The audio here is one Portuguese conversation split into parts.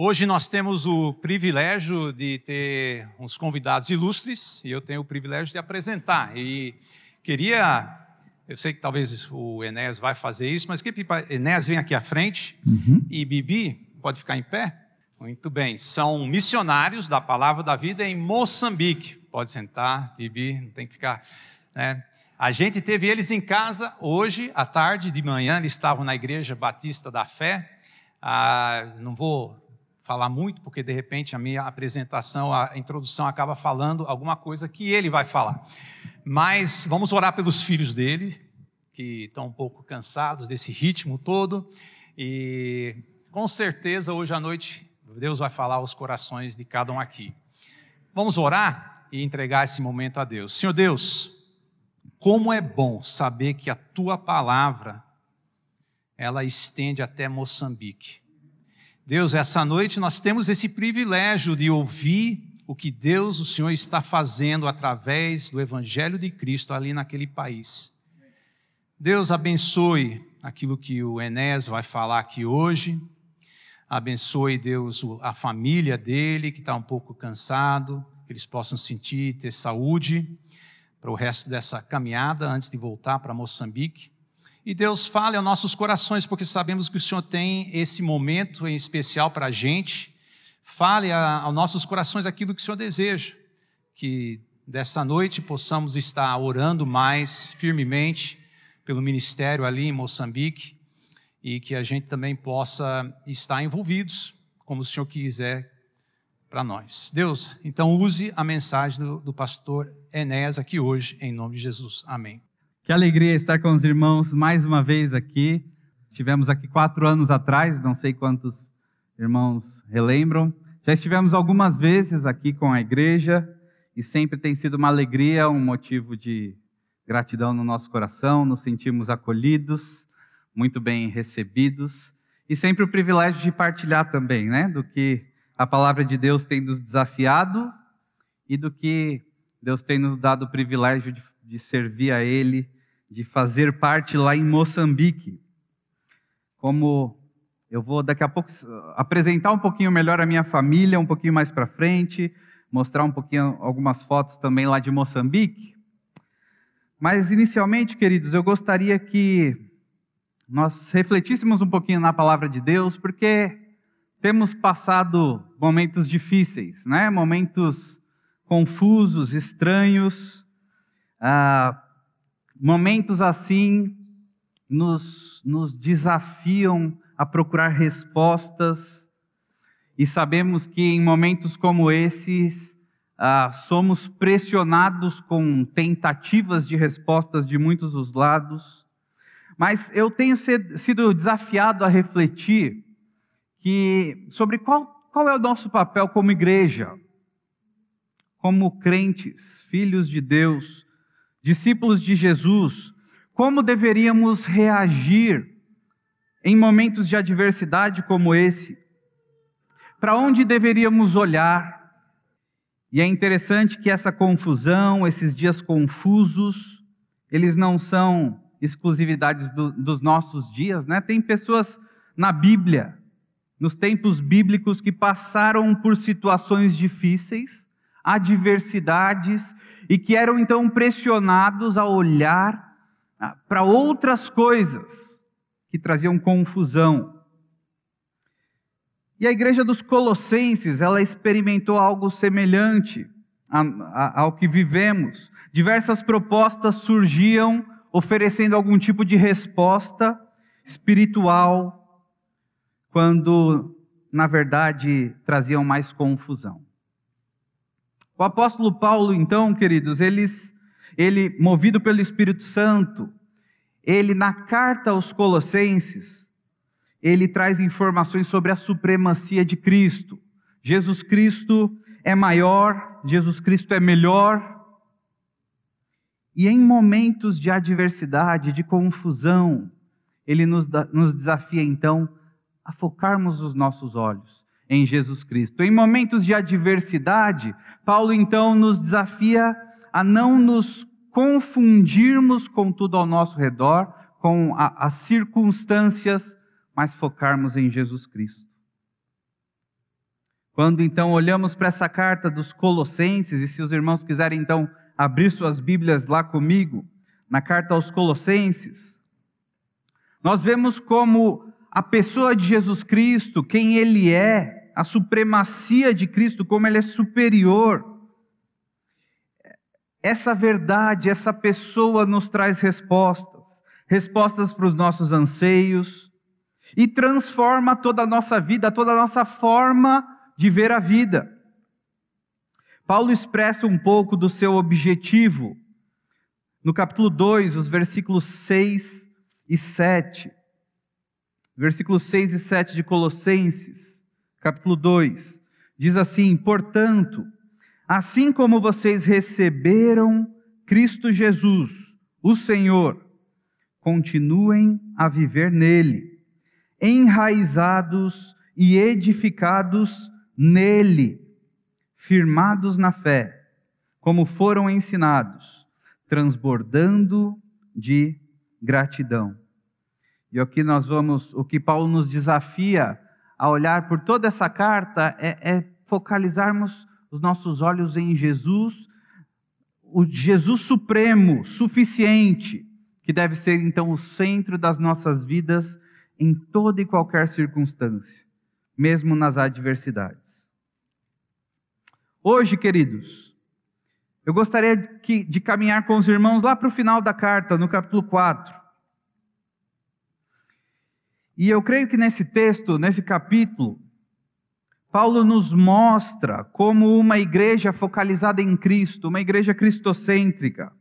Hoje nós temos o privilégio de ter uns convidados ilustres e eu tenho o privilégio de apresentar. E queria, eu sei que talvez o Enéas vai fazer isso, mas que Enéas vem aqui à frente uhum. e Bibi pode ficar em pé. Muito bem, são missionários da Palavra da Vida em Moçambique. Pode sentar, Bibi, não tem que ficar. Né? A gente teve eles em casa hoje, à tarde, de manhã, eles estavam na Igreja Batista da Fé. Ah, não vou falar muito, porque de repente a minha apresentação, a introdução acaba falando alguma coisa que ele vai falar. Mas vamos orar pelos filhos dele, que estão um pouco cansados desse ritmo todo. E com certeza hoje à noite Deus vai falar aos corações de cada um aqui. Vamos orar e entregar esse momento a Deus. Senhor Deus, como é bom saber que a tua palavra ela estende até Moçambique. Deus, essa noite nós temos esse privilégio de ouvir o que Deus, o Senhor, está fazendo através do Evangelho de Cristo ali naquele país. Deus abençoe aquilo que o Enés vai falar aqui hoje. Abençoe, Deus, a família dele que está um pouco cansado, que eles possam sentir, ter saúde para o resto dessa caminhada antes de voltar para Moçambique. E Deus fale aos nossos corações, porque sabemos que o Senhor tem esse momento em especial para a gente. Fale aos nossos corações aquilo que o Senhor deseja. Que dessa noite possamos estar orando mais firmemente pelo ministério ali em Moçambique e que a gente também possa estar envolvidos, como o Senhor quiser para nós. Deus, então use a mensagem do, do pastor Enéas aqui hoje, em nome de Jesus. Amém. Que alegria estar com os irmãos mais uma vez aqui. Estivemos aqui quatro anos atrás, não sei quantos irmãos relembram. Já estivemos algumas vezes aqui com a igreja e sempre tem sido uma alegria, um motivo de gratidão no nosso coração. Nos sentimos acolhidos, muito bem recebidos e sempre o privilégio de partilhar também, né, do que a palavra de Deus tem nos desafiado e do que Deus tem nos dado o privilégio de, de servir a Ele, de fazer parte lá em Moçambique. Como eu vou daqui a pouco apresentar um pouquinho melhor a minha família, um pouquinho mais para frente, mostrar um pouquinho algumas fotos também lá de Moçambique. Mas inicialmente, queridos, eu gostaria que nós refletíssemos um pouquinho na palavra de Deus, porque temos passado momentos difíceis, né? Momentos confusos, estranhos, ah, momentos assim nos, nos desafiam a procurar respostas. E sabemos que em momentos como esses ah, somos pressionados com tentativas de respostas de muitos dos lados, mas eu tenho sido desafiado a refletir que sobre qual, qual é o nosso papel como igreja, como crentes, filhos de Deus, discípulos de Jesus, como deveríamos reagir em momentos de adversidade como esse? Para onde deveríamos olhar? E é interessante que essa confusão, esses dias confusos, eles não são exclusividades do, dos nossos dias, né? Tem pessoas na Bíblia nos tempos bíblicos que passaram por situações difíceis, adversidades, e que eram então pressionados a olhar ah, para outras coisas que traziam confusão. E a igreja dos Colossenses, ela experimentou algo semelhante ao que vivemos. Diversas propostas surgiam oferecendo algum tipo de resposta espiritual quando, na verdade, traziam mais confusão. O apóstolo Paulo, então, queridos, eles, ele, movido pelo Espírito Santo, ele, na carta aos Colossenses, ele traz informações sobre a supremacia de Cristo. Jesus Cristo é maior, Jesus Cristo é melhor. E em momentos de adversidade, de confusão, ele nos, nos desafia então a focarmos os nossos olhos em Jesus Cristo. Em momentos de adversidade, Paulo então nos desafia a não nos confundirmos com tudo ao nosso redor, com a, as circunstâncias, mas focarmos em Jesus Cristo. Quando então olhamos para essa carta dos Colossenses, e se os irmãos quiserem então abrir suas Bíblias lá comigo, na carta aos Colossenses, nós vemos como a pessoa de Jesus Cristo, quem ele é, a supremacia de Cristo, como ele é superior. Essa verdade, essa pessoa nos traz respostas, respostas para os nossos anseios e transforma toda a nossa vida, toda a nossa forma de ver a vida. Paulo expressa um pouco do seu objetivo no capítulo 2, os versículos 6 e 7. Versículos 6 e 7 de Colossenses, capítulo 2, diz assim: Portanto, assim como vocês receberam Cristo Jesus, o Senhor, continuem a viver nele, enraizados e edificados nele, firmados na fé, como foram ensinados, transbordando de gratidão. E aqui nós vamos, o que Paulo nos desafia a olhar por toda essa carta é, é focalizarmos os nossos olhos em Jesus, o Jesus supremo, suficiente, que deve ser então o centro das nossas vidas em toda e qualquer circunstância, mesmo nas adversidades. Hoje, queridos, eu gostaria de, de caminhar com os irmãos lá para o final da carta, no capítulo 4. E eu creio que nesse texto, nesse capítulo, Paulo nos mostra como uma igreja focalizada em Cristo, uma igreja cristocêntrica,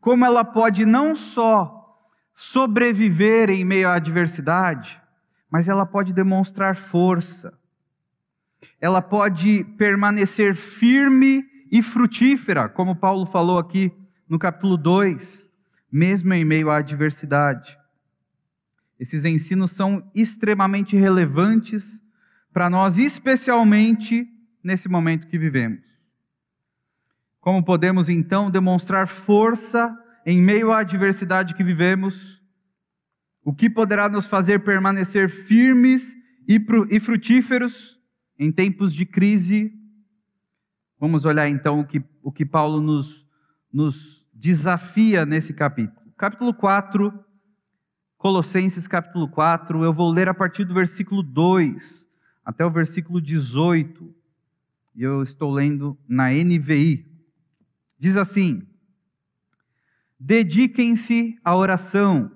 como ela pode não só sobreviver em meio à adversidade, mas ela pode demonstrar força, ela pode permanecer firme e frutífera, como Paulo falou aqui no capítulo 2, mesmo em meio à adversidade. Esses ensinos são extremamente relevantes para nós, especialmente nesse momento que vivemos. Como podemos então demonstrar força em meio à adversidade que vivemos? O que poderá nos fazer permanecer firmes e frutíferos em tempos de crise? Vamos olhar então o que, o que Paulo nos, nos desafia nesse capítulo. Capítulo 4, Colossenses capítulo 4, eu vou ler a partir do versículo 2 até o versículo 18, e eu estou lendo na NVI. Diz assim: Dediquem-se à oração,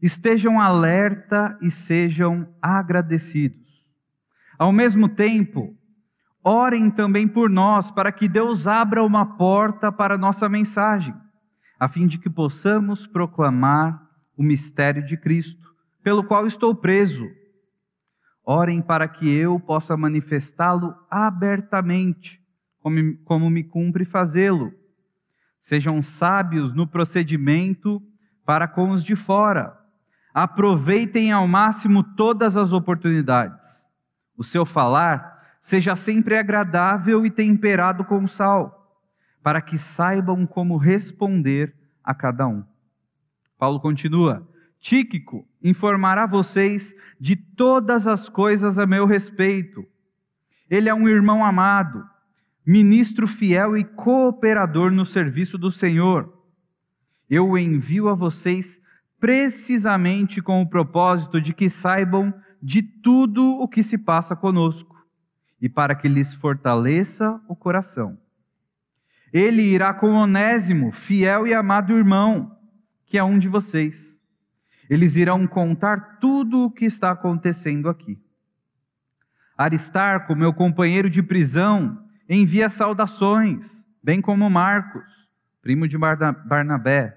estejam alerta e sejam agradecidos. Ao mesmo tempo, orem também por nós, para que Deus abra uma porta para a nossa mensagem, a fim de que possamos proclamar o mistério de Cristo, pelo qual estou preso Orem para que eu possa manifestá-lo abertamente, como, como me cumpre fazê-lo. Sejam sábios no procedimento para com os de fora. Aproveitem ao máximo todas as oportunidades. O seu falar seja sempre agradável e temperado com sal, para que saibam como responder a cada um. Paulo continua: Tíquico informará vocês de todas as coisas a meu respeito. Ele é um irmão amado, ministro fiel e cooperador no serviço do Senhor. Eu o envio a vocês precisamente com o propósito de que saibam de tudo o que se passa conosco e para que lhes fortaleça o coração. Ele irá com Onésimo, fiel e amado irmão, que é um de vocês eles irão contar tudo o que está acontecendo aqui. Aristarco, meu companheiro de prisão, envia saudações, bem como Marcos, primo de Barnabé.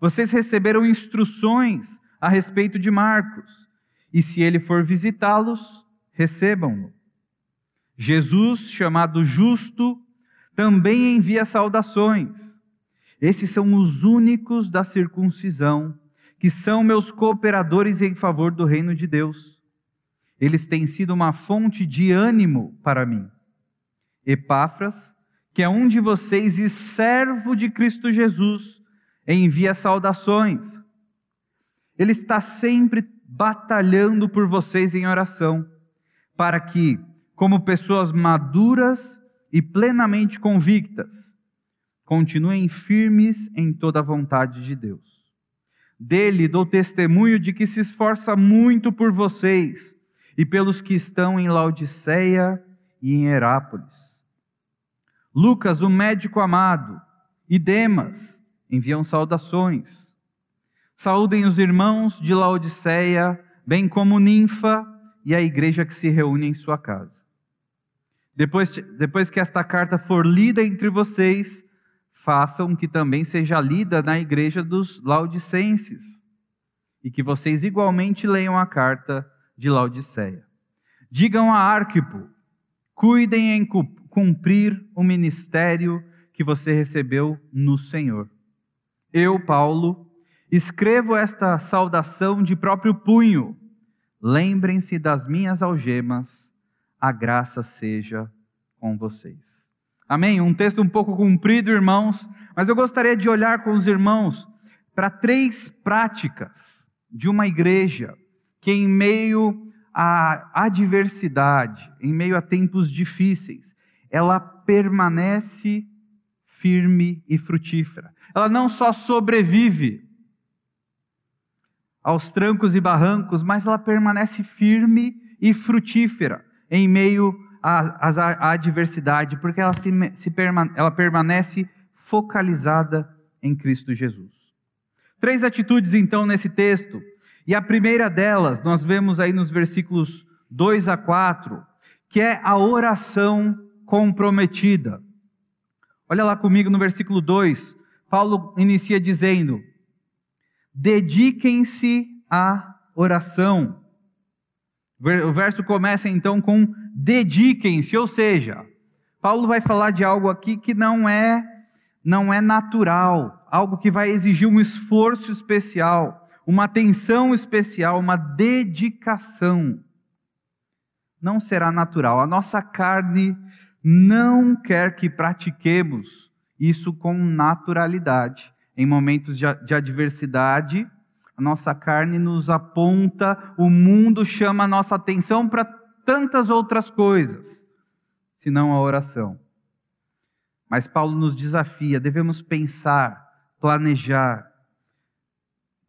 Vocês receberam instruções a respeito de Marcos, e se ele for visitá-los, recebam-no. Jesus, chamado Justo, também envia saudações. Esses são os únicos da circuncisão que são meus cooperadores em favor do reino de Deus. Eles têm sido uma fonte de ânimo para mim. Epáfras, que é um de vocês e servo de Cristo Jesus, envia saudações. Ele está sempre batalhando por vocês em oração, para que, como pessoas maduras e plenamente convictas. Continuem firmes em toda a vontade de Deus. Dele dou testemunho de que se esforça muito por vocês e pelos que estão em Laodiceia e em Herápolis. Lucas, o médico amado, e Demas enviam saudações. Saúdem os irmãos de Laodiceia, bem como Ninfa e a igreja que se reúne em sua casa. Depois, depois que esta carta for lida entre vocês, façam que também seja lida na igreja dos Laodicenses, e que vocês igualmente leiam a carta de Laodiceia. Digam a Arquipo, cuidem em cumprir o ministério que você recebeu no Senhor. Eu, Paulo, escrevo esta saudação de próprio punho. Lembrem-se das minhas algemas, a graça seja com vocês. Amém? Um texto um pouco comprido, irmãos, mas eu gostaria de olhar com os irmãos para três práticas de uma igreja que, em meio à adversidade, em meio a tempos difíceis, ela permanece firme e frutífera. Ela não só sobrevive aos trancos e barrancos, mas ela permanece firme e frutífera em meio à, à adversidade, porque ela, se, se ela permanece focalizada em Cristo Jesus. Três atitudes, então, nesse texto. E a primeira delas, nós vemos aí nos versículos 2 a 4, que é a oração comprometida. Olha lá comigo no versículo 2, Paulo inicia dizendo: dediquem-se à oração. O verso começa então com dediquem-se, ou seja, Paulo vai falar de algo aqui que não é não é natural, algo que vai exigir um esforço especial, uma atenção especial, uma dedicação não será natural. A nossa carne não quer que pratiquemos isso com naturalidade. Em momentos de adversidade, a nossa carne nos aponta, o mundo chama a nossa atenção para tantas outras coisas, senão a oração. Mas Paulo nos desafia, devemos pensar, planejar,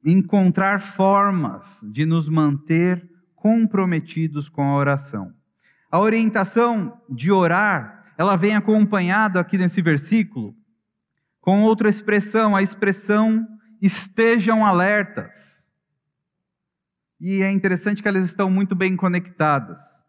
encontrar formas de nos manter comprometidos com a oração. A orientação de orar, ela vem acompanhada aqui nesse versículo com outra expressão, a expressão estejam alertas. E é interessante que elas estão muito bem conectadas.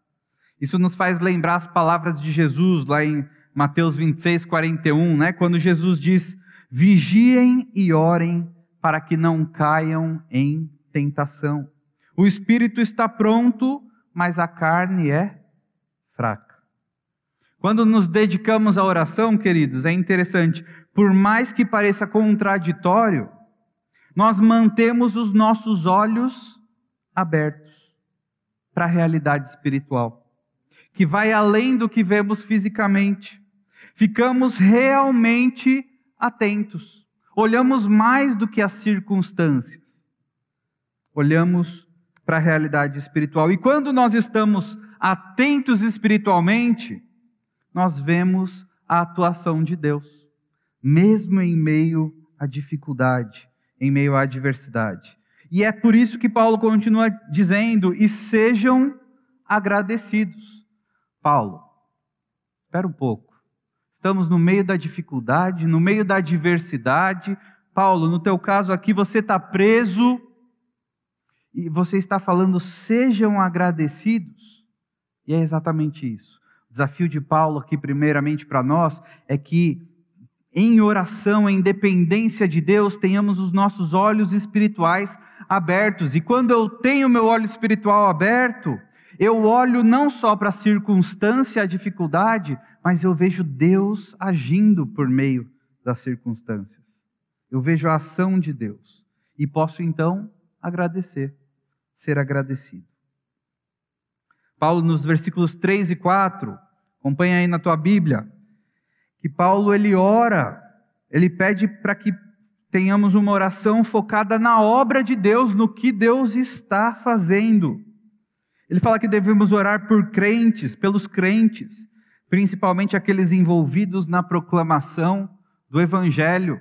Isso nos faz lembrar as palavras de Jesus lá em Mateus 26, 41, né? quando Jesus diz: Vigiem e orem para que não caiam em tentação. O espírito está pronto, mas a carne é fraca. Quando nos dedicamos à oração, queridos, é interessante, por mais que pareça contraditório, nós mantemos os nossos olhos abertos para a realidade espiritual, que vai além do que vemos fisicamente. Ficamos realmente atentos, olhamos mais do que as circunstâncias, olhamos para a realidade espiritual. E quando nós estamos atentos espiritualmente, nós vemos a atuação de Deus, mesmo em meio à dificuldade, em meio à adversidade. E é por isso que Paulo continua dizendo: e sejam agradecidos. Paulo, espera um pouco. Estamos no meio da dificuldade, no meio da adversidade. Paulo, no teu caso aqui, você está preso e você está falando, sejam agradecidos. E é exatamente isso. O desafio de Paulo aqui, primeiramente para nós, é que em oração, em dependência de Deus, tenhamos os nossos olhos espirituais abertos. E quando eu tenho meu olho espiritual aberto, eu olho não só para a circunstância, a dificuldade, mas eu vejo Deus agindo por meio das circunstâncias. Eu vejo a ação de Deus e posso então agradecer ser agradecido. Paulo, nos versículos 3 e 4, acompanha aí na tua Bíblia, que Paulo ele ora, ele pede para que tenhamos uma oração focada na obra de Deus, no que Deus está fazendo. Ele fala que devemos orar por crentes, pelos crentes, principalmente aqueles envolvidos na proclamação do Evangelho.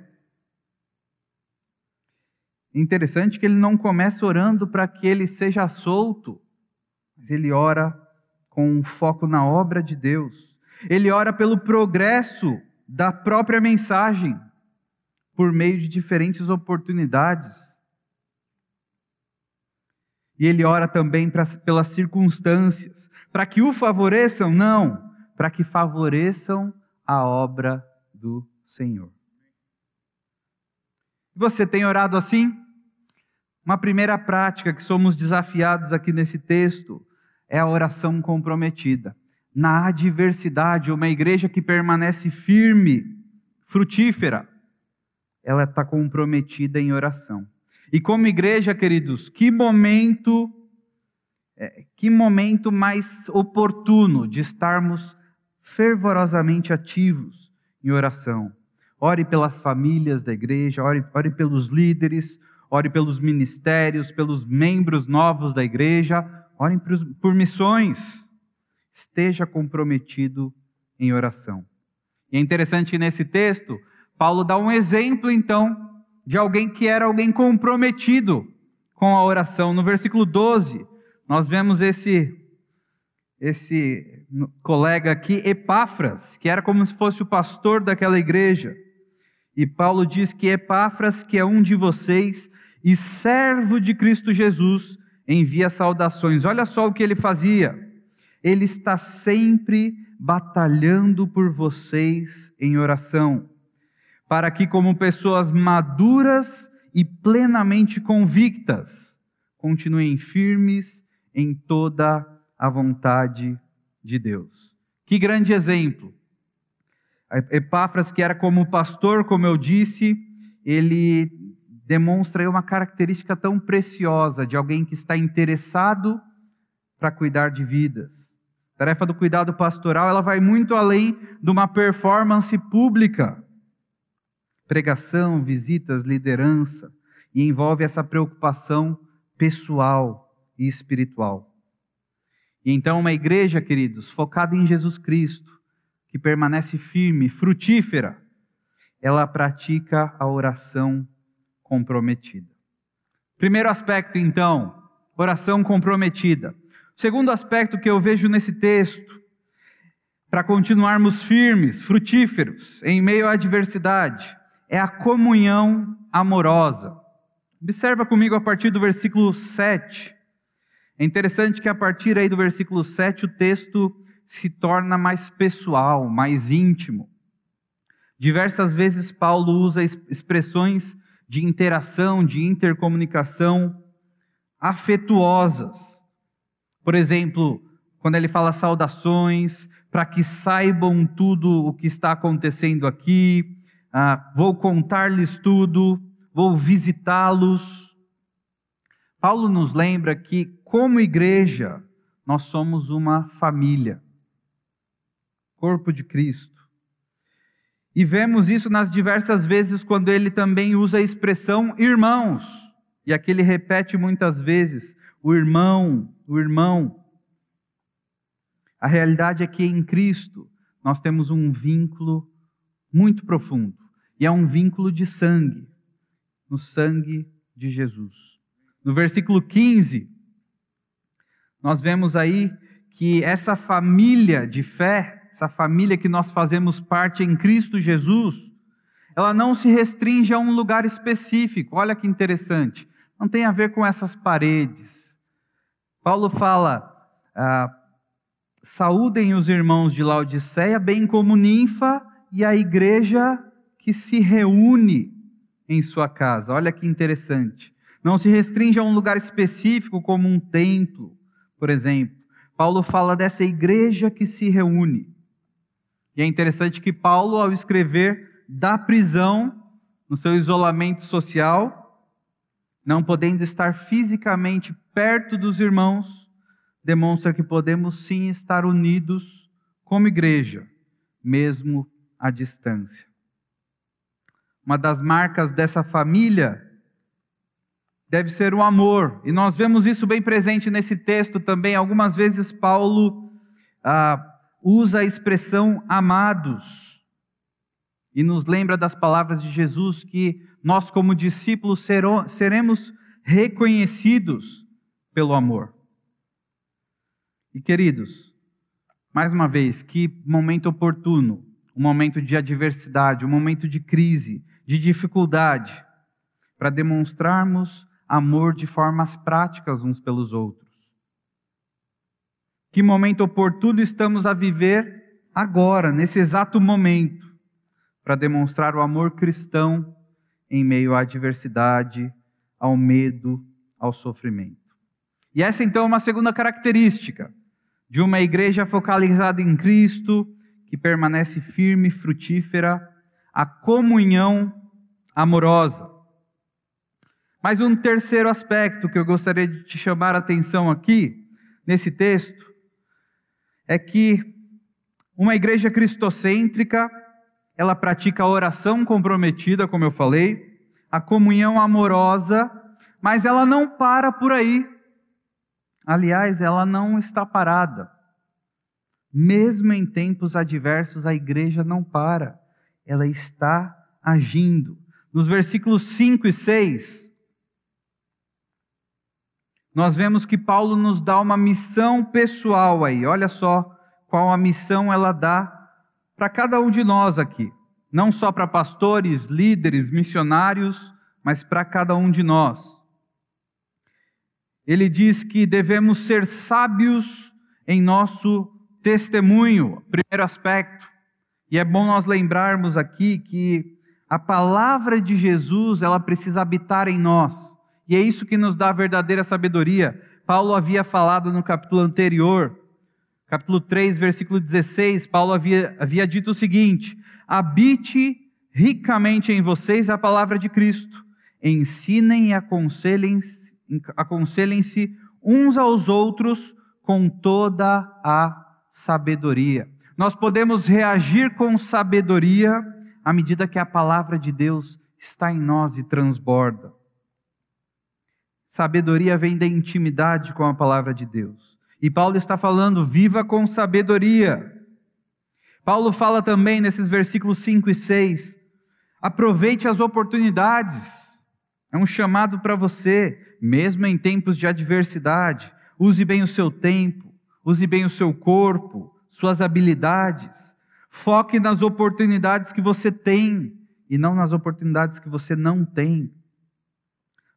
Interessante que ele não começa orando para que ele seja solto, mas ele ora com um foco na obra de Deus. Ele ora pelo progresso da própria mensagem, por meio de diferentes oportunidades. E ele ora também pra, pelas circunstâncias, para que o favoreçam? Não, para que favoreçam a obra do Senhor. Você tem orado assim? Uma primeira prática que somos desafiados aqui nesse texto é a oração comprometida. Na adversidade, uma igreja que permanece firme, frutífera, ela está comprometida em oração. E como igreja, queridos, que momento, é, que momento mais oportuno de estarmos fervorosamente ativos em oração. Ore pelas famílias da igreja, ore, ore pelos líderes, ore pelos ministérios, pelos membros novos da igreja, ore por, por missões. Esteja comprometido em oração. E é interessante que nesse texto, Paulo dá um exemplo, então, de alguém que era alguém comprometido com a oração. No versículo 12, nós vemos esse esse colega aqui, Epáfras, que era como se fosse o pastor daquela igreja. E Paulo diz que Epáfras, que é um de vocês e servo de Cristo Jesus, envia saudações. Olha só o que ele fazia. Ele está sempre batalhando por vocês em oração para que, como pessoas maduras e plenamente convictas, continuem firmes em toda a vontade de Deus. Que grande exemplo! Epáfras, que era como pastor, como eu disse, ele demonstra uma característica tão preciosa de alguém que está interessado para cuidar de vidas. A tarefa do cuidado pastoral, ela vai muito além de uma performance pública pregação, visitas, liderança, e envolve essa preocupação pessoal e espiritual. E então, uma igreja, queridos, focada em Jesus Cristo, que permanece firme, frutífera, ela pratica a oração comprometida. Primeiro aspecto, então, oração comprometida. Segundo aspecto que eu vejo nesse texto, para continuarmos firmes, frutíferos, em meio à adversidade, é a comunhão amorosa. Observa comigo a partir do versículo 7. É interessante que a partir aí do versículo 7 o texto se torna mais pessoal, mais íntimo. Diversas vezes Paulo usa expressões de interação, de intercomunicação afetuosas. Por exemplo, quando ele fala saudações, para que saibam tudo o que está acontecendo aqui, ah, vou contar-lhes tudo, vou visitá-los. Paulo nos lembra que, como igreja, nós somos uma família, corpo de Cristo. E vemos isso nas diversas vezes quando ele também usa a expressão irmãos. E aqui ele repete muitas vezes: o irmão, o irmão. A realidade é que em Cristo nós temos um vínculo muito profundo. E é um vínculo de sangue, no sangue de Jesus. No versículo 15, nós vemos aí que essa família de fé, essa família que nós fazemos parte em Cristo Jesus, ela não se restringe a um lugar específico. Olha que interessante. Não tem a ver com essas paredes. Paulo fala: ah, saúdem os irmãos de Laodiceia, bem como Ninfa e a igreja que se reúne em sua casa. Olha que interessante. Não se restringe a um lugar específico, como um templo, por exemplo. Paulo fala dessa igreja que se reúne. E é interessante que Paulo, ao escrever da prisão, no seu isolamento social, não podendo estar fisicamente perto dos irmãos, demonstra que podemos sim estar unidos como igreja, mesmo à distância uma das marcas dessa família, deve ser o amor. E nós vemos isso bem presente nesse texto também. Algumas vezes Paulo ah, usa a expressão amados e nos lembra das palavras de Jesus que nós, como discípulos, seremos reconhecidos pelo amor. E queridos, mais uma vez, que momento oportuno, um momento de adversidade, um momento de crise, de dificuldade, para demonstrarmos amor de formas práticas uns pelos outros. Que momento oportuno estamos a viver agora, nesse exato momento, para demonstrar o amor cristão em meio à adversidade, ao medo, ao sofrimento. E essa então é uma segunda característica de uma igreja focalizada em Cristo, que permanece firme frutífera, a comunhão amorosa. Mas um terceiro aspecto que eu gostaria de te chamar a atenção aqui, nesse texto, é que uma igreja cristocêntrica, ela pratica a oração comprometida, como eu falei, a comunhão amorosa, mas ela não para por aí. Aliás, ela não está parada. Mesmo em tempos adversos, a igreja não para, ela está agindo. Nos versículos 5 e 6, nós vemos que Paulo nos dá uma missão pessoal aí. Olha só qual a missão ela dá para cada um de nós aqui. Não só para pastores, líderes, missionários, mas para cada um de nós. Ele diz que devemos ser sábios em nosso testemunho, primeiro aspecto. E é bom nós lembrarmos aqui que a palavra de Jesus, ela precisa habitar em nós. E é isso que nos dá a verdadeira sabedoria. Paulo havia falado no capítulo anterior, capítulo 3, versículo 16, Paulo havia, havia dito o seguinte: habite ricamente em vocês a palavra de Cristo, ensinem e aconselhem-se aconselhem uns aos outros com toda a sabedoria. Nós podemos reagir com sabedoria à medida que a palavra de Deus está em nós e transborda. Sabedoria vem da intimidade com a palavra de Deus. E Paulo está falando, viva com sabedoria. Paulo fala também nesses versículos 5 e 6, aproveite as oportunidades. É um chamado para você, mesmo em tempos de adversidade. Use bem o seu tempo, use bem o seu corpo, suas habilidades. Foque nas oportunidades que você tem e não nas oportunidades que você não tem.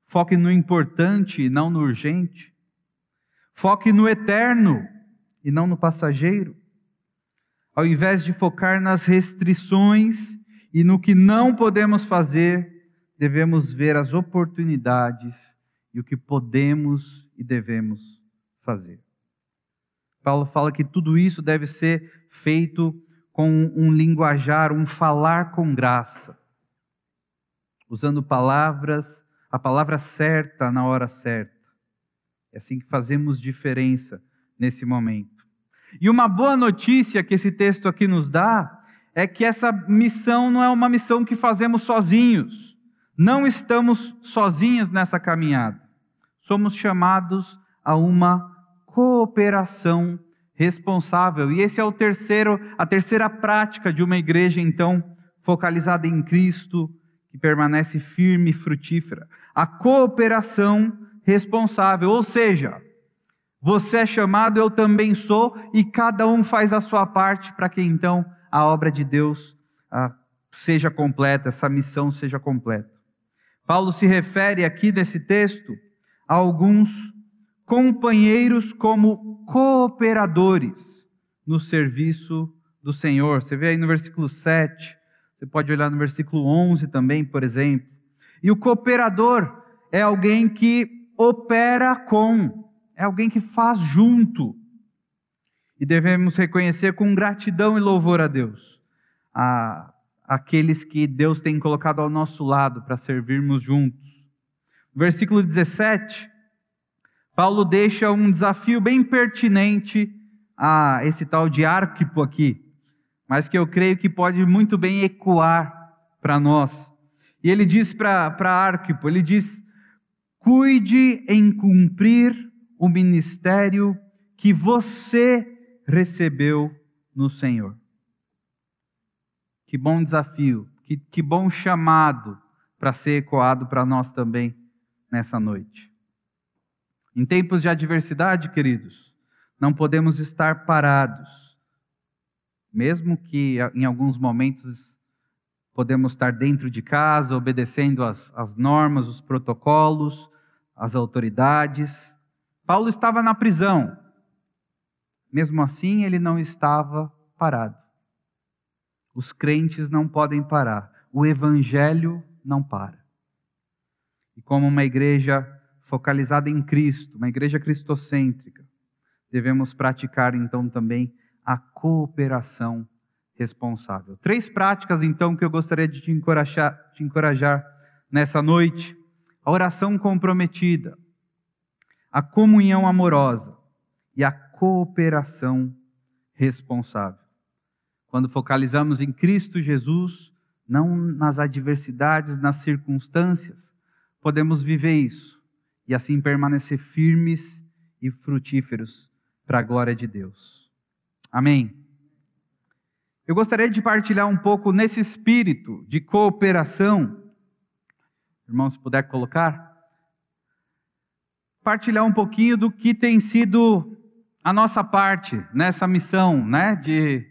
Foque no importante e não no urgente. Foque no eterno e não no passageiro. Ao invés de focar nas restrições e no que não podemos fazer, devemos ver as oportunidades e o que podemos e devemos fazer. Paulo fala que tudo isso deve ser feito com um linguajar, um falar com graça, usando palavras a palavra certa na hora certa. É assim que fazemos diferença nesse momento. E uma boa notícia que esse texto aqui nos dá é que essa missão não é uma missão que fazemos sozinhos. Não estamos sozinhos nessa caminhada. Somos chamados a uma cooperação responsável. E esse é o terceiro, a terceira prática de uma igreja então focalizada em Cristo, que permanece firme e frutífera. A cooperação responsável, ou seja, você é chamado, eu também sou, e cada um faz a sua parte para que então a obra de Deus ah, seja completa, essa missão seja completa. Paulo se refere aqui nesse texto a alguns companheiros como cooperadores no serviço do Senhor. Você vê aí no versículo 7, você pode olhar no versículo 11 também, por exemplo. E o cooperador é alguém que opera com, é alguém que faz junto. E devemos reconhecer com gratidão e louvor a Deus, a, aqueles que Deus tem colocado ao nosso lado para servirmos juntos. Versículo 17, Paulo deixa um desafio bem pertinente a esse tal de Arquipo aqui mas que eu creio que pode muito bem ecoar para nós. E ele diz para Arquipo, ele diz, cuide em cumprir o ministério que você recebeu no Senhor. Que bom desafio, que, que bom chamado para ser ecoado para nós também nessa noite. Em tempos de adversidade, queridos, não podemos estar parados, mesmo que em alguns momentos podemos estar dentro de casa, obedecendo as, as normas, os protocolos, as autoridades. Paulo estava na prisão, mesmo assim ele não estava parado. Os crentes não podem parar, o evangelho não para. E como uma igreja focalizada em Cristo, uma igreja cristocêntrica, devemos praticar então também a cooperação responsável. Três práticas então que eu gostaria de te encorajar, te encorajar nessa noite: a oração comprometida, a comunhão amorosa e a cooperação responsável. Quando focalizamos em Cristo Jesus, não nas adversidades, nas circunstâncias, podemos viver isso e assim permanecer firmes e frutíferos para a glória de Deus. Amém. Eu gostaria de partilhar um pouco nesse espírito de cooperação. Irmãos, se puder colocar. Partilhar um pouquinho do que tem sido a nossa parte nessa missão, né? De,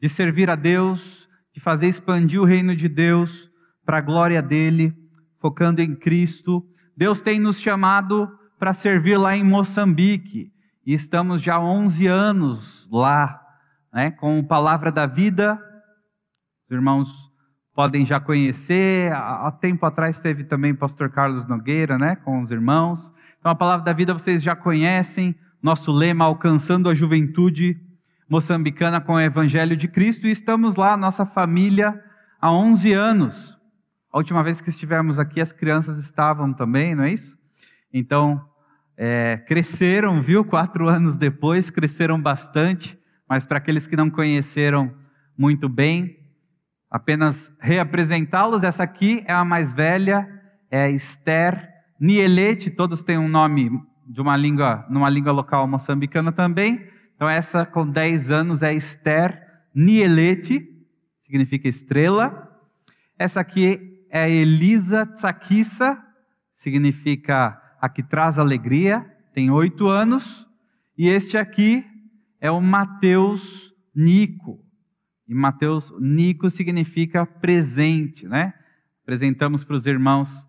de servir a Deus, de fazer expandir o reino de Deus para a glória dele, focando em Cristo Deus tem nos chamado para servir lá em Moçambique. E estamos já há 11 anos lá, né, com Palavra da Vida. Os irmãos podem já conhecer. Há tempo atrás teve também o pastor Carlos Nogueira, né, com os irmãos. Então a Palavra da Vida vocês já conhecem. Nosso lema alcançando a juventude moçambicana com o evangelho de Cristo e estamos lá, nossa família, há 11 anos. A última vez que estivemos aqui, as crianças estavam também, não é isso? Então, é, cresceram, viu? Quatro anos depois, cresceram bastante, mas para aqueles que não conheceram muito bem, apenas reapresentá-los. Essa aqui é a mais velha, é Esther Nielete, todos têm um nome de uma língua, numa língua local moçambicana também. Então, essa com 10 anos é Esther Nielete, significa estrela. Essa aqui é Elisa Tsakissa, significa a que traz alegria, tem oito anos. E este aqui é o Mateus Nico. E Mateus Nico significa presente, né? Apresentamos para os irmãos.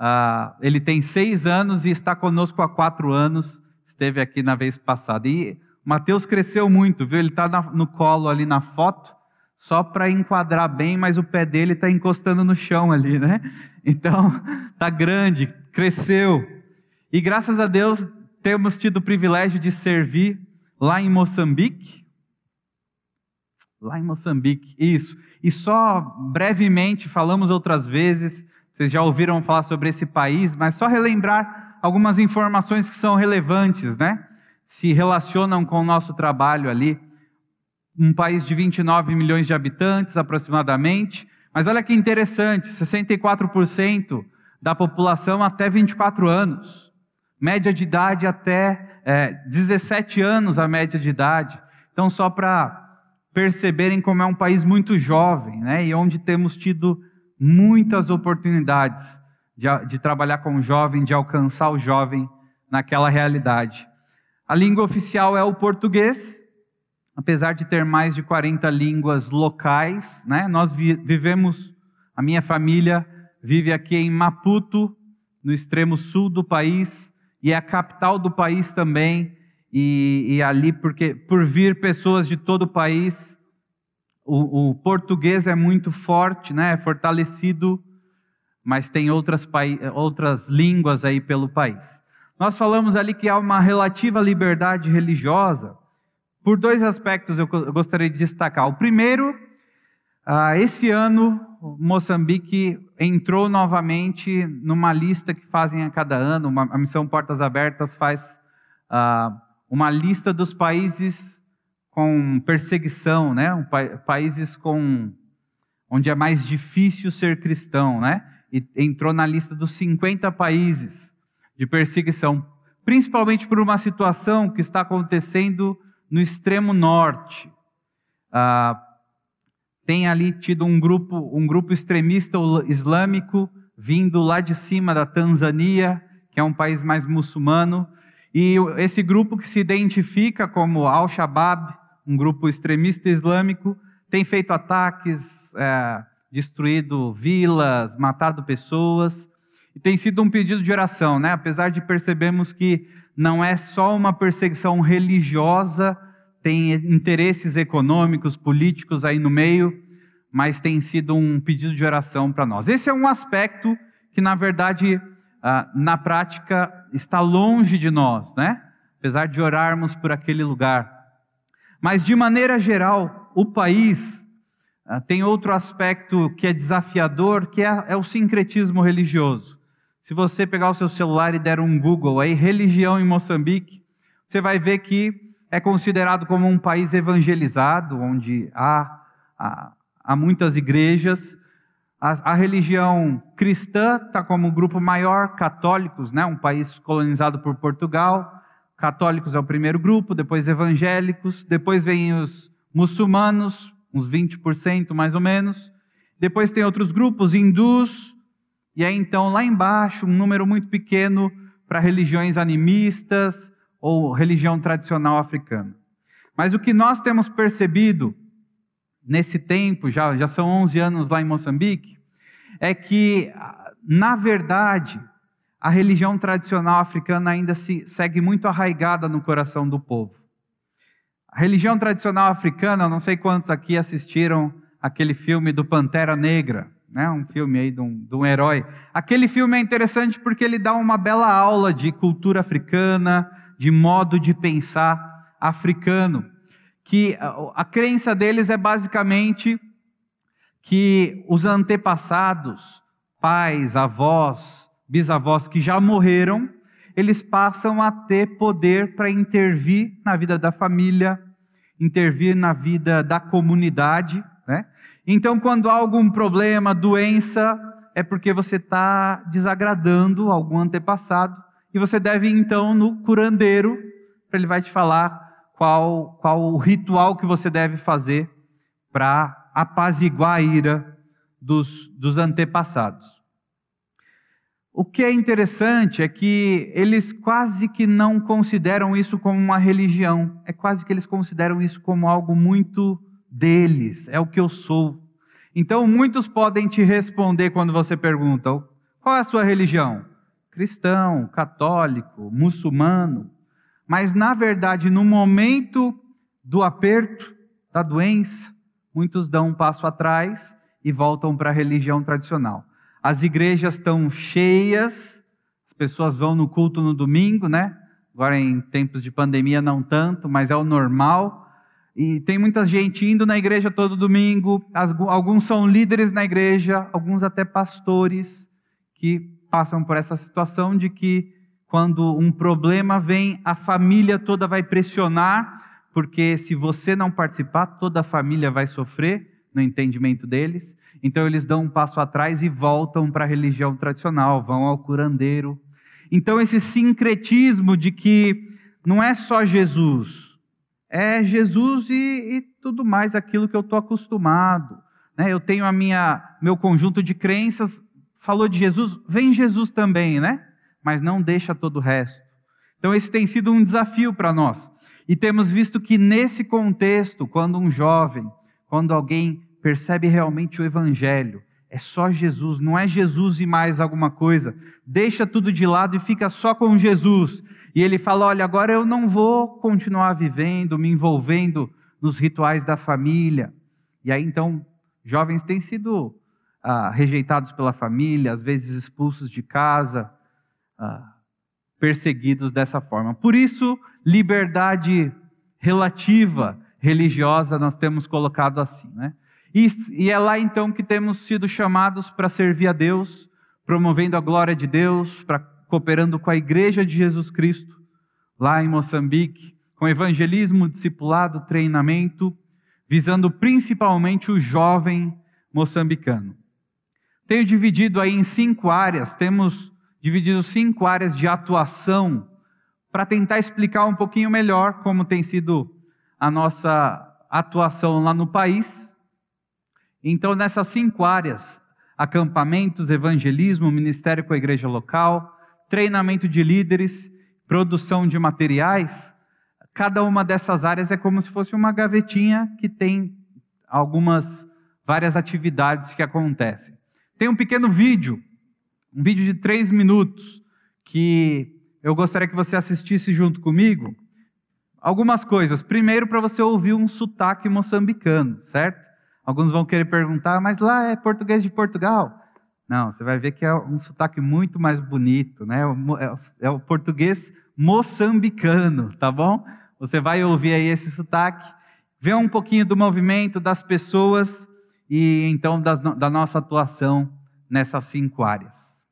Uh, ele tem seis anos e está conosco há quatro anos. Esteve aqui na vez passada. E Mateus cresceu muito, viu? Ele está no colo ali na foto só para enquadrar bem, mas o pé dele está encostando no chão ali, né? Então, tá grande, cresceu. E graças a Deus temos tido o privilégio de servir lá em Moçambique. Lá em Moçambique, isso. E só brevemente, falamos outras vezes, vocês já ouviram falar sobre esse país, mas só relembrar algumas informações que são relevantes, né? Se relacionam com o nosso trabalho ali um país de 29 milhões de habitantes aproximadamente, mas olha que interessante, 64% da população até 24 anos, média de idade até é, 17 anos a média de idade. Então, só para perceberem como é um país muito jovem, né, e onde temos tido muitas oportunidades de, de trabalhar com o jovem, de alcançar o jovem naquela realidade. A língua oficial é o português, apesar de ter mais de 40 línguas locais, né, nós vi vivemos, a minha família vive aqui em Maputo, no extremo sul do país, e é a capital do país também, e, e ali, porque por vir pessoas de todo o país, o, o português é muito forte, né, é fortalecido, mas tem outras, outras línguas aí pelo país. Nós falamos ali que há uma relativa liberdade religiosa, por dois aspectos eu gostaria de destacar. O primeiro, ah, esse ano, Moçambique entrou novamente numa lista que fazem a cada ano, a Missão Portas Abertas faz ah, uma lista dos países com perseguição, né? países com onde é mais difícil ser cristão, né? E entrou na lista dos 50 países de perseguição, principalmente por uma situação que está acontecendo no extremo norte. Ah, tem ali tido um grupo, um grupo extremista islâmico vindo lá de cima da Tanzânia, que é um país mais muçulmano, e esse grupo que se identifica como Al-Shabaab, um grupo extremista islâmico, tem feito ataques, é, destruído vilas, matado pessoas, e tem sido um pedido de oração, né? Apesar de percebermos que não é só uma perseguição religiosa, tem interesses econômicos, políticos aí no meio, mas tem sido um pedido de oração para nós. Esse é um aspecto que, na verdade, ah, na prática está longe de nós, né? Apesar de orarmos por aquele lugar. Mas, de maneira geral, o país ah, tem outro aspecto que é desafiador, que é, é o sincretismo religioso. Se você pegar o seu celular e der um Google aí, religião em Moçambique, você vai ver que é considerado como um país evangelizado, onde há, há, há muitas igrejas. A, a religião cristã está como grupo maior, católicos, né, um país colonizado por Portugal. Católicos é o primeiro grupo, depois evangélicos, depois vem os muçulmanos, uns 20% mais ou menos. Depois tem outros grupos, hindus, e aí então lá embaixo um número muito pequeno para religiões animistas, ou religião tradicional africana. Mas o que nós temos percebido nesse tempo, já, já são 11 anos lá em Moçambique, é que, na verdade, a religião tradicional africana ainda se segue muito arraigada no coração do povo. A religião tradicional africana, não sei quantos aqui assistiram aquele filme do Pantera Negra, né? um filme aí de um, de um herói. Aquele filme é interessante porque ele dá uma bela aula de cultura africana, de modo de pensar africano, que a, a crença deles é basicamente que os antepassados, pais, avós, bisavós que já morreram, eles passam a ter poder para intervir na vida da família, intervir na vida da comunidade. Né? Então, quando há algum problema, doença, é porque você está desagradando algum antepassado e você deve então no curandeiro, para ele vai te falar qual, qual o ritual que você deve fazer para apaziguar a ira dos, dos antepassados. O que é interessante é que eles quase que não consideram isso como uma religião, é quase que eles consideram isso como algo muito deles, é o que eu sou. Então, muitos podem te responder quando você pergunta: qual é a sua religião? cristão, católico, muçulmano, mas na verdade, no momento do aperto, da doença, muitos dão um passo atrás e voltam para a religião tradicional. As igrejas estão cheias, as pessoas vão no culto no domingo, né? Agora em tempos de pandemia não tanto, mas é o normal. E tem muita gente indo na igreja todo domingo, alguns são líderes na igreja, alguns até pastores que passam por essa situação de que quando um problema vem, a família toda vai pressionar, porque se você não participar, toda a família vai sofrer no entendimento deles. Então eles dão um passo atrás e voltam para a religião tradicional, vão ao curandeiro. Então esse sincretismo de que não é só Jesus, é Jesus e, e tudo mais aquilo que eu estou acostumado. Né? Eu tenho a minha meu conjunto de crenças falou de Jesus, vem Jesus também, né? Mas não deixa todo o resto. Então, esse tem sido um desafio para nós. E temos visto que nesse contexto, quando um jovem, quando alguém percebe realmente o Evangelho, é só Jesus, não é Jesus e mais alguma coisa, deixa tudo de lado e fica só com Jesus. E ele fala: Olha, agora eu não vou continuar vivendo, me envolvendo nos rituais da família. E aí então, jovens têm sido ah, rejeitados pela família, às vezes expulsos de casa, ah, perseguidos dessa forma. Por isso, liberdade relativa religiosa nós temos colocado assim, né? E, é lá então que temos sido chamados para servir a Deus, promovendo a glória de Deus, para cooperando com a Igreja de Jesus Cristo, lá em Moçambique, com evangelismo, discipulado, treinamento, visando principalmente o jovem moçambicano. Tenho dividido aí em cinco áreas. Temos dividido cinco áreas de atuação para tentar explicar um pouquinho melhor como tem sido a nossa atuação lá no país. Então, nessas cinco áreas, acampamentos, evangelismo, ministério com a igreja local, treinamento de líderes, produção de materiais, cada uma dessas áreas é como se fosse uma gavetinha que tem algumas várias atividades que acontecem. Tem um pequeno vídeo, um vídeo de três minutos, que eu gostaria que você assistisse junto comigo. Algumas coisas. Primeiro, para você ouvir um sotaque moçambicano, certo? Alguns vão querer perguntar, mas lá é português de Portugal. Não, você vai ver que é um sotaque muito mais bonito, né? É, é o português moçambicano, tá bom? Você vai ouvir aí esse sotaque, ver um pouquinho do movimento das pessoas e então das, da nossa atuação nessas cinco áreas.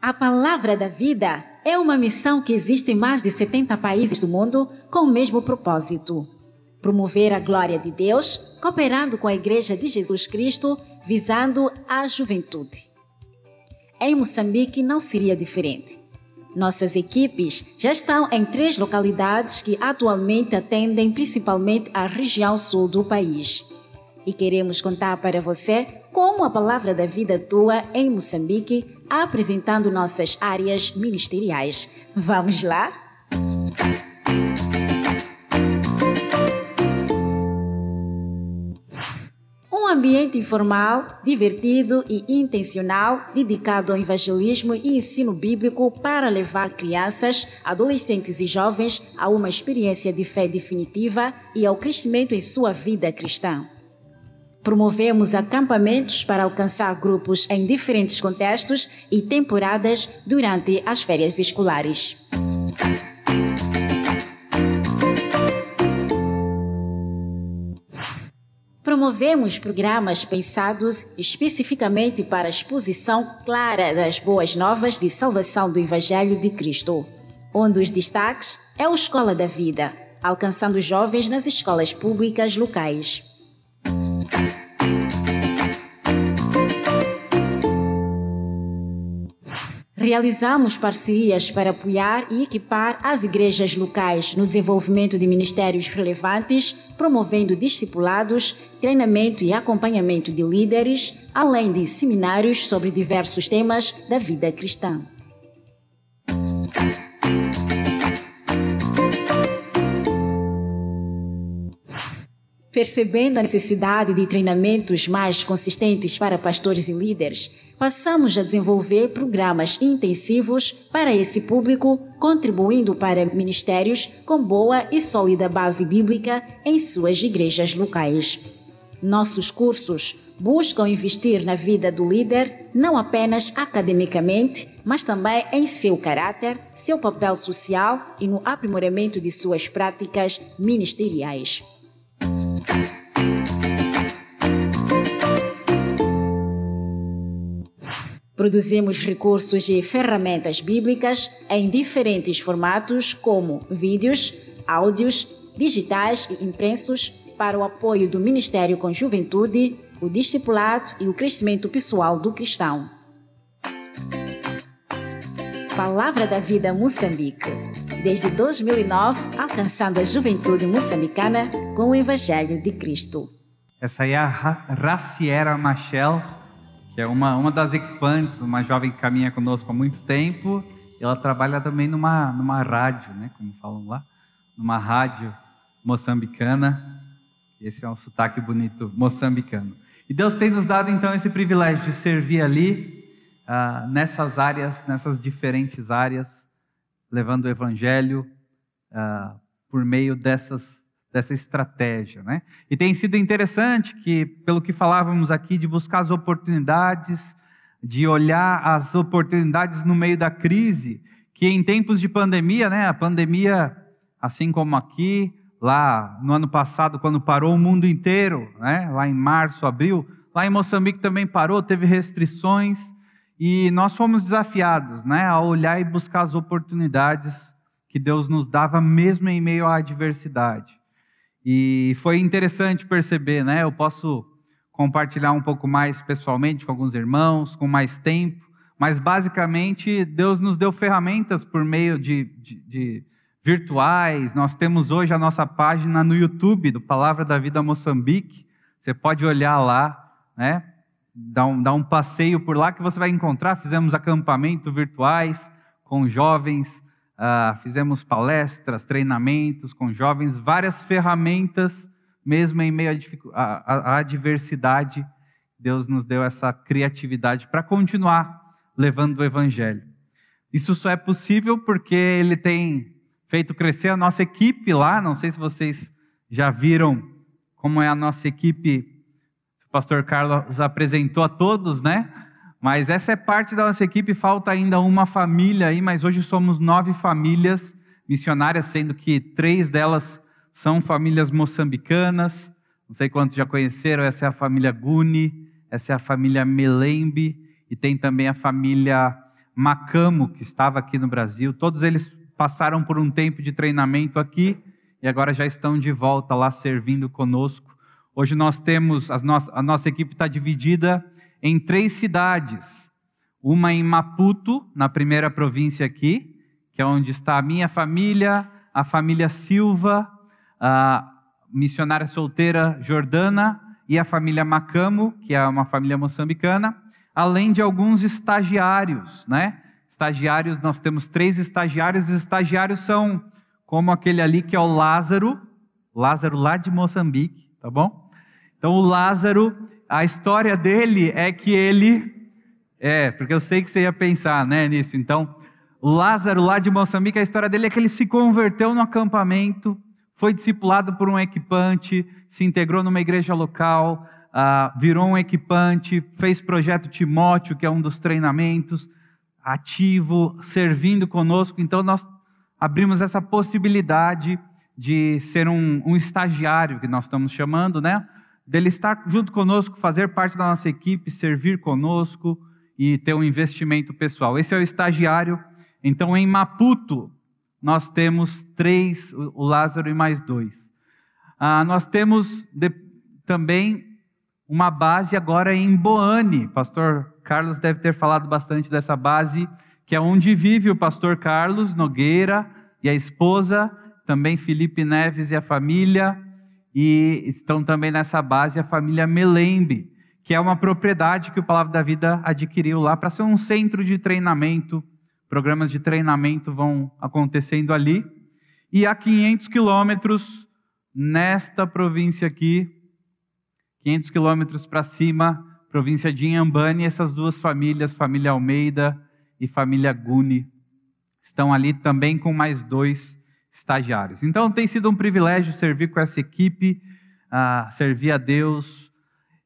A Palavra da Vida é uma missão que existe em mais de 70 países do mundo com o mesmo propósito: promover a glória de Deus, cooperando com a Igreja de Jesus Cristo, visando a juventude. Em Moçambique não seria diferente. Nossas equipes já estão em três localidades que atualmente atendem principalmente a região sul do país. E queremos contar para você como a palavra da vida atua em Moçambique, apresentando nossas áreas ministeriais. Vamos lá? Um ambiente informal, divertido e intencional, dedicado ao evangelismo e ensino bíblico para levar crianças, adolescentes e jovens a uma experiência de fé definitiva e ao crescimento em sua vida cristã. Promovemos acampamentos para alcançar grupos em diferentes contextos e temporadas durante as férias escolares. Promovemos programas pensados especificamente para a exposição clara das boas novas de salvação do Evangelho de Cristo. Um dos destaques é o Escola da Vida, alcançando jovens nas escolas públicas locais. Realizamos parcerias para apoiar e equipar as igrejas locais no desenvolvimento de ministérios relevantes, promovendo discipulados, treinamento e acompanhamento de líderes, além de seminários sobre diversos temas da vida cristã. Percebendo a necessidade de treinamentos mais consistentes para pastores e líderes, passamos a desenvolver programas intensivos para esse público, contribuindo para ministérios com boa e sólida base bíblica em suas igrejas locais. Nossos cursos buscam investir na vida do líder não apenas academicamente, mas também em seu caráter, seu papel social e no aprimoramento de suas práticas ministeriais. Produzimos recursos e ferramentas bíblicas em diferentes formatos, como vídeos, áudios, digitais e impressos, para o apoio do Ministério com Juventude, o discipulado e o crescimento pessoal do cristão. Palavra da Vida Moçambique. Desde 2009, alcançando a juventude moçambicana com o Evangelho de Cristo. Essa aí é a Raciera Machel que é uma, uma das equipantes, uma jovem que caminha conosco há muito tempo. Ela trabalha também numa, numa rádio, né, como falam lá, numa rádio moçambicana. Esse é um sotaque bonito moçambicano. E Deus tem nos dado então esse privilégio de servir ali, uh, nessas áreas, nessas diferentes áreas, levando o evangelho uh, por meio dessas dessa estratégia. Né? E tem sido interessante que, pelo que falávamos aqui, de buscar as oportunidades, de olhar as oportunidades no meio da crise, que em tempos de pandemia, né, a pandemia, assim como aqui, lá no ano passado, quando parou o mundo inteiro, né, lá em março, abril, lá em Moçambique também parou, teve restrições, e nós fomos desafiados né, a olhar e buscar as oportunidades que Deus nos dava, mesmo em meio à adversidade. E foi interessante perceber, né? Eu posso compartilhar um pouco mais pessoalmente com alguns irmãos, com mais tempo, mas basicamente Deus nos deu ferramentas por meio de, de, de virtuais. Nós temos hoje a nossa página no YouTube do Palavra da Vida Moçambique. Você pode olhar lá, né? Dar um, um passeio por lá que você vai encontrar. Fizemos acampamento virtuais com jovens, uh, fizemos palestras, treinamentos com jovens, várias ferramentas, mesmo em meio à adversidade. Deus nos deu essa criatividade para continuar levando o Evangelho. Isso só é possível porque Ele tem feito crescer a nossa equipe lá. Não sei se vocês já viram como é a nossa equipe. Pastor Carlos apresentou a todos, né? Mas essa é parte da nossa equipe. Falta ainda uma família aí, mas hoje somos nove famílias missionárias, sendo que três delas são famílias moçambicanas. Não sei quantos já conheceram. Essa é a família Guni, essa é a família Melembe e tem também a família Macamo, que estava aqui no Brasil. Todos eles passaram por um tempo de treinamento aqui e agora já estão de volta lá servindo conosco. Hoje nós temos, a nossa, a nossa equipe está dividida em três cidades. Uma em Maputo, na primeira província aqui, que é onde está a minha família, a família Silva, a missionária solteira Jordana e a família Macamo, que é uma família moçambicana, além de alguns estagiários, né? Estagiários, nós temos três estagiários, os estagiários são como aquele ali que é o Lázaro, Lázaro lá de Moçambique, tá bom? Então o Lázaro, a história dele é que ele é, porque eu sei que você ia pensar, né, nisso. Então, o Lázaro lá de Moçambique, a história dele é que ele se converteu no acampamento, foi discipulado por um equipante, se integrou numa igreja local, uh, virou um equipante, fez projeto Timóteo, que é um dos treinamentos, ativo, servindo conosco. Então, nós abrimos essa possibilidade de ser um, um estagiário, que nós estamos chamando, né? Dele estar junto conosco, fazer parte da nossa equipe, servir conosco e ter um investimento pessoal. Esse é o estagiário. Então, em Maputo, nós temos três, o Lázaro e mais dois. Ah, nós temos de, também uma base agora em Boane. Pastor Carlos deve ter falado bastante dessa base, que é onde vive o pastor Carlos Nogueira e a esposa, também Felipe Neves e a família, e estão também nessa base a família Melembe, que é uma propriedade que o Palavra da Vida adquiriu lá para ser um centro de treinamento. Programas de treinamento vão acontecendo ali. E a 500 quilômetros, nesta província aqui, 500 quilômetros para cima, província de Inhambane, essas duas famílias, família Almeida e família Guni, estão ali também com mais dois estagiários. Então tem sido um privilégio servir com essa equipe, uh, servir a Deus.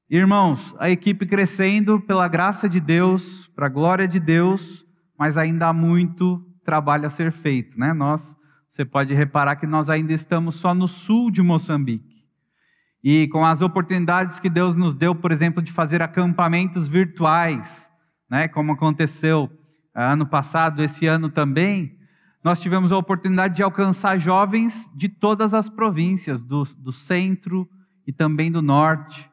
Irmãos, a equipe crescendo pela graça de Deus, para a glória de Deus, mas ainda há muito trabalho a ser feito, né? Nós, você pode reparar que nós ainda estamos só no sul de Moçambique. E com as oportunidades que Deus nos deu, por exemplo, de fazer acampamentos virtuais, né, como aconteceu ah, ano passado, esse ano também, nós tivemos a oportunidade de alcançar jovens de todas as províncias, do, do centro e também do norte.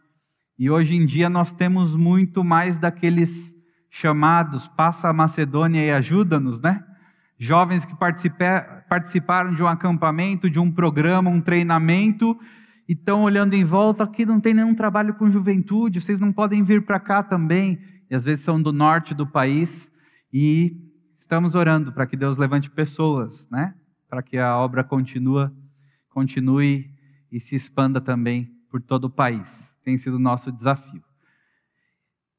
E hoje em dia nós temos muito mais daqueles chamados, passa a Macedônia e ajuda-nos, né? Jovens que participaram de um acampamento, de um programa, um treinamento, e estão olhando em volta, aqui não tem nenhum trabalho com juventude, vocês não podem vir para cá também. E às vezes são do norte do país e estamos orando para que Deus levante pessoas, né? Para que a obra continue, continue e se expanda também por todo o país. Tem sido nosso desafio.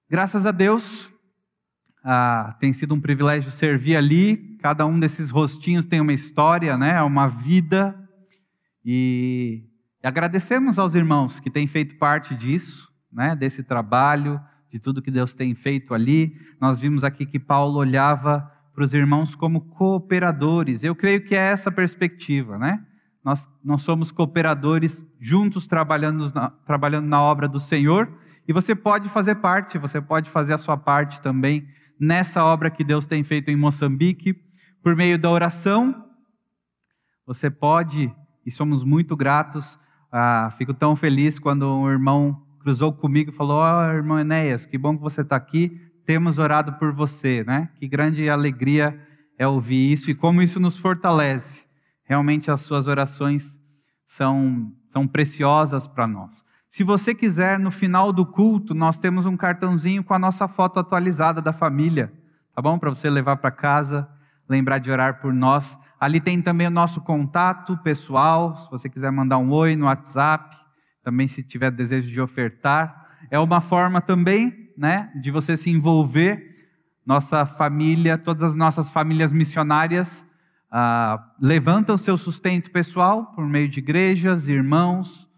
Graças a Deus, ah, tem sido um privilégio servir ali. Cada um desses rostinhos tem uma história, né? Uma vida. E agradecemos aos irmãos que têm feito parte disso, né, desse trabalho, de tudo que Deus tem feito ali. Nós vimos aqui que Paulo olhava para os irmãos como cooperadores. Eu creio que é essa a perspectiva, né? Nós, nós somos cooperadores juntos trabalhando na, trabalhando na obra do Senhor e você pode fazer parte, você pode fazer a sua parte também nessa obra que Deus tem feito em Moçambique, por meio da oração. Você pode, e somos muito gratos, Ah, fico tão feliz quando um irmão cruzou comigo e falou: Ó, oh, irmão Enéas, que bom que você está aqui, temos orado por você, né? Que grande alegria é ouvir isso e como isso nos fortalece. Realmente as suas orações são, são preciosas para nós. Se você quiser, no final do culto, nós temos um cartãozinho com a nossa foto atualizada da família, tá bom? Para você levar para casa, lembrar de orar por nós. Ali tem também o nosso contato pessoal, se você quiser mandar um oi no WhatsApp, também se tiver desejo de ofertar. É uma forma também, né, de você se envolver. Nossa família, todas as nossas famílias missionárias ah, levantam seu sustento pessoal por meio de igrejas, irmãos,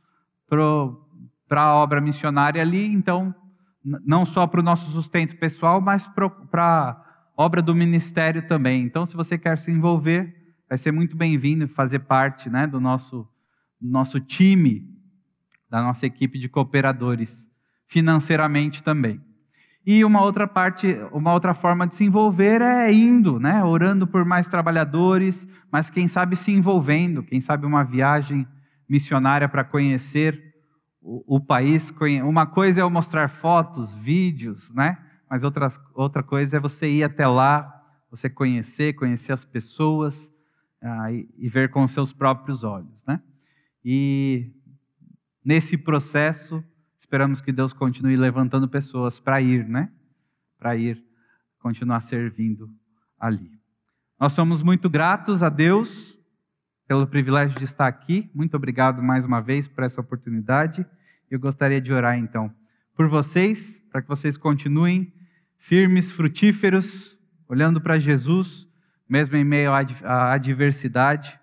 para a obra missionária ali. Então, não só para o nosso sustento pessoal, mas para a obra do ministério também. Então, se você quer se envolver, vai ser muito bem-vindo fazer parte né, do nosso, nosso time, da nossa equipe de cooperadores, financeiramente também. E uma outra parte, uma outra forma de se envolver é indo, né, orando por mais trabalhadores, mas quem sabe se envolvendo, quem sabe uma viagem missionária para conhecer o, o, país. Uma coisa é eu mostrar fotos, vídeos, né? Mas outra, outra coisa é você ir até lá, você conhecer, conhecer as pessoas, ah, e, e, ver com seus próprios olhos, né? E nesse processo, esperamos que Deus continue levantando pessoas para ir, né? Para ir, continuar servindo ali. Nós somos muito gratos a Deus pelo privilégio de estar aqui. Muito obrigado mais uma vez por essa oportunidade. Eu gostaria de orar então por vocês, para que vocês continuem firmes, frutíferos, olhando para Jesus mesmo em meio à adversidade,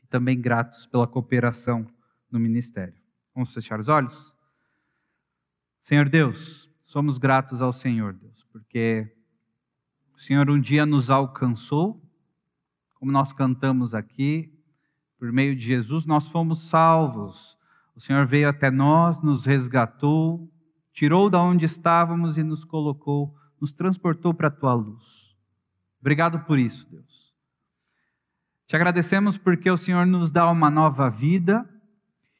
e também gratos pela cooperação no ministério. Vamos fechar os olhos? Senhor Deus, somos gratos ao Senhor, Deus, porque o Senhor um dia nos alcançou, como nós cantamos aqui, por meio de Jesus, nós fomos salvos. O Senhor veio até nós, nos resgatou, tirou da onde estávamos e nos colocou, nos transportou para a tua luz. Obrigado por isso, Deus. Te agradecemos porque o Senhor nos dá uma nova vida,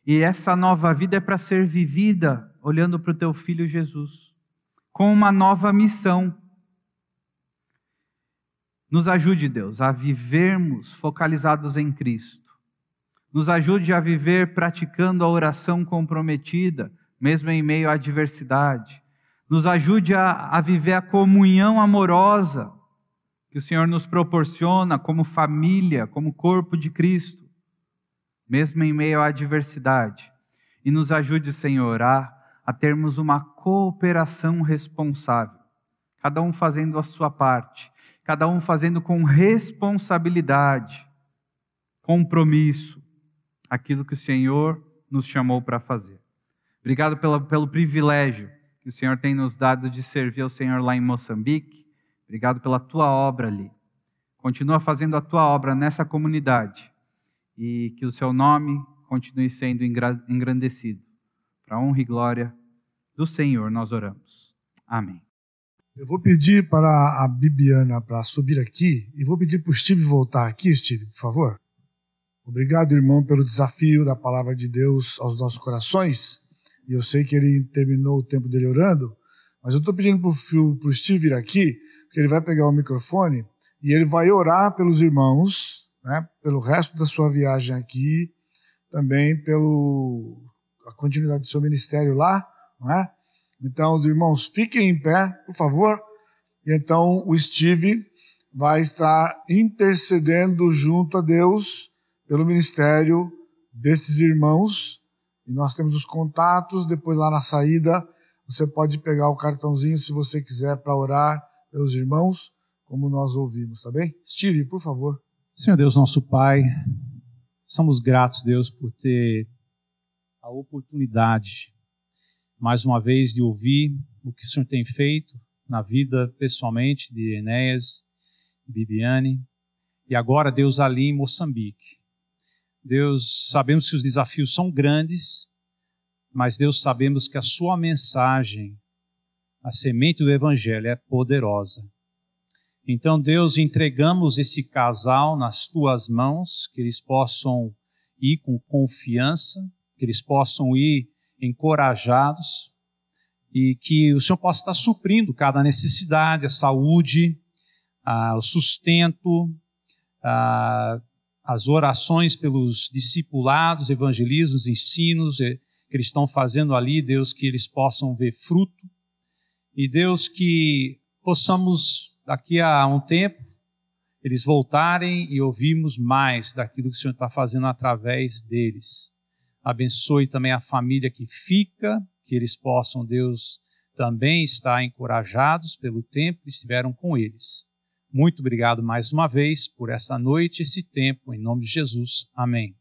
e essa nova vida é para ser vivida olhando para o teu filho Jesus, com uma nova missão. Nos ajude, Deus, a vivermos focalizados em Cristo. Nos ajude a viver praticando a oração comprometida, mesmo em meio à adversidade. Nos ajude a, a viver a comunhão amorosa que o Senhor nos proporciona como família, como corpo de Cristo, mesmo em meio à adversidade. E nos ajude, Senhor, a, a termos uma cooperação responsável, cada um fazendo a sua parte, cada um fazendo com responsabilidade, compromisso, aquilo que o Senhor nos chamou para fazer. Obrigado pela, pelo privilégio que o Senhor tem nos dado de servir ao Senhor lá em Moçambique Obrigado pela tua obra ali. Continua fazendo a tua obra nessa comunidade e que o seu nome continue sendo engrandecido. Para honra e glória do Senhor nós oramos. Amém. Eu vou pedir para a Bibiana para subir aqui e vou pedir para o Steve voltar aqui, Steve, por favor. Obrigado, irmão, pelo desafio da palavra de Deus aos nossos corações. E eu sei que ele terminou o tempo dele orando, mas eu estou pedindo para o Steve vir aqui que ele vai pegar o microfone e ele vai orar pelos irmãos, né, pelo resto da sua viagem aqui, também pelo a continuidade do seu ministério lá, não é? Então, os irmãos, fiquem em pé, por favor. E então o Steve vai estar intercedendo junto a Deus pelo ministério desses irmãos. E nós temos os contatos, depois lá na saída, você pode pegar o cartãozinho se você quiser para orar pelos irmãos, como nós ouvimos, tá bem? Steve, por favor. Senhor Deus, nosso Pai, somos gratos, Deus, por ter a oportunidade, mais uma vez, de ouvir o que o Senhor tem feito na vida, pessoalmente, de Enéas Bibiane, e agora, Deus, ali em Moçambique. Deus, sabemos que os desafios são grandes, mas Deus, sabemos que a Sua mensagem a semente do Evangelho é poderosa. Então, Deus, entregamos esse casal nas tuas mãos, que eles possam ir com confiança, que eles possam ir encorajados e que o Senhor possa estar suprindo cada necessidade, a saúde, o sustento, as orações pelos discipulados, evangelismos, ensinos que eles estão fazendo ali, Deus, que eles possam ver fruto. E Deus, que possamos, daqui a um tempo, eles voltarem e ouvirmos mais daquilo que o Senhor está fazendo através deles. Abençoe também a família que fica, que eles possam, Deus, também estar encorajados pelo tempo que estiveram com eles. Muito obrigado mais uma vez por essa noite, esse tempo, em nome de Jesus. Amém.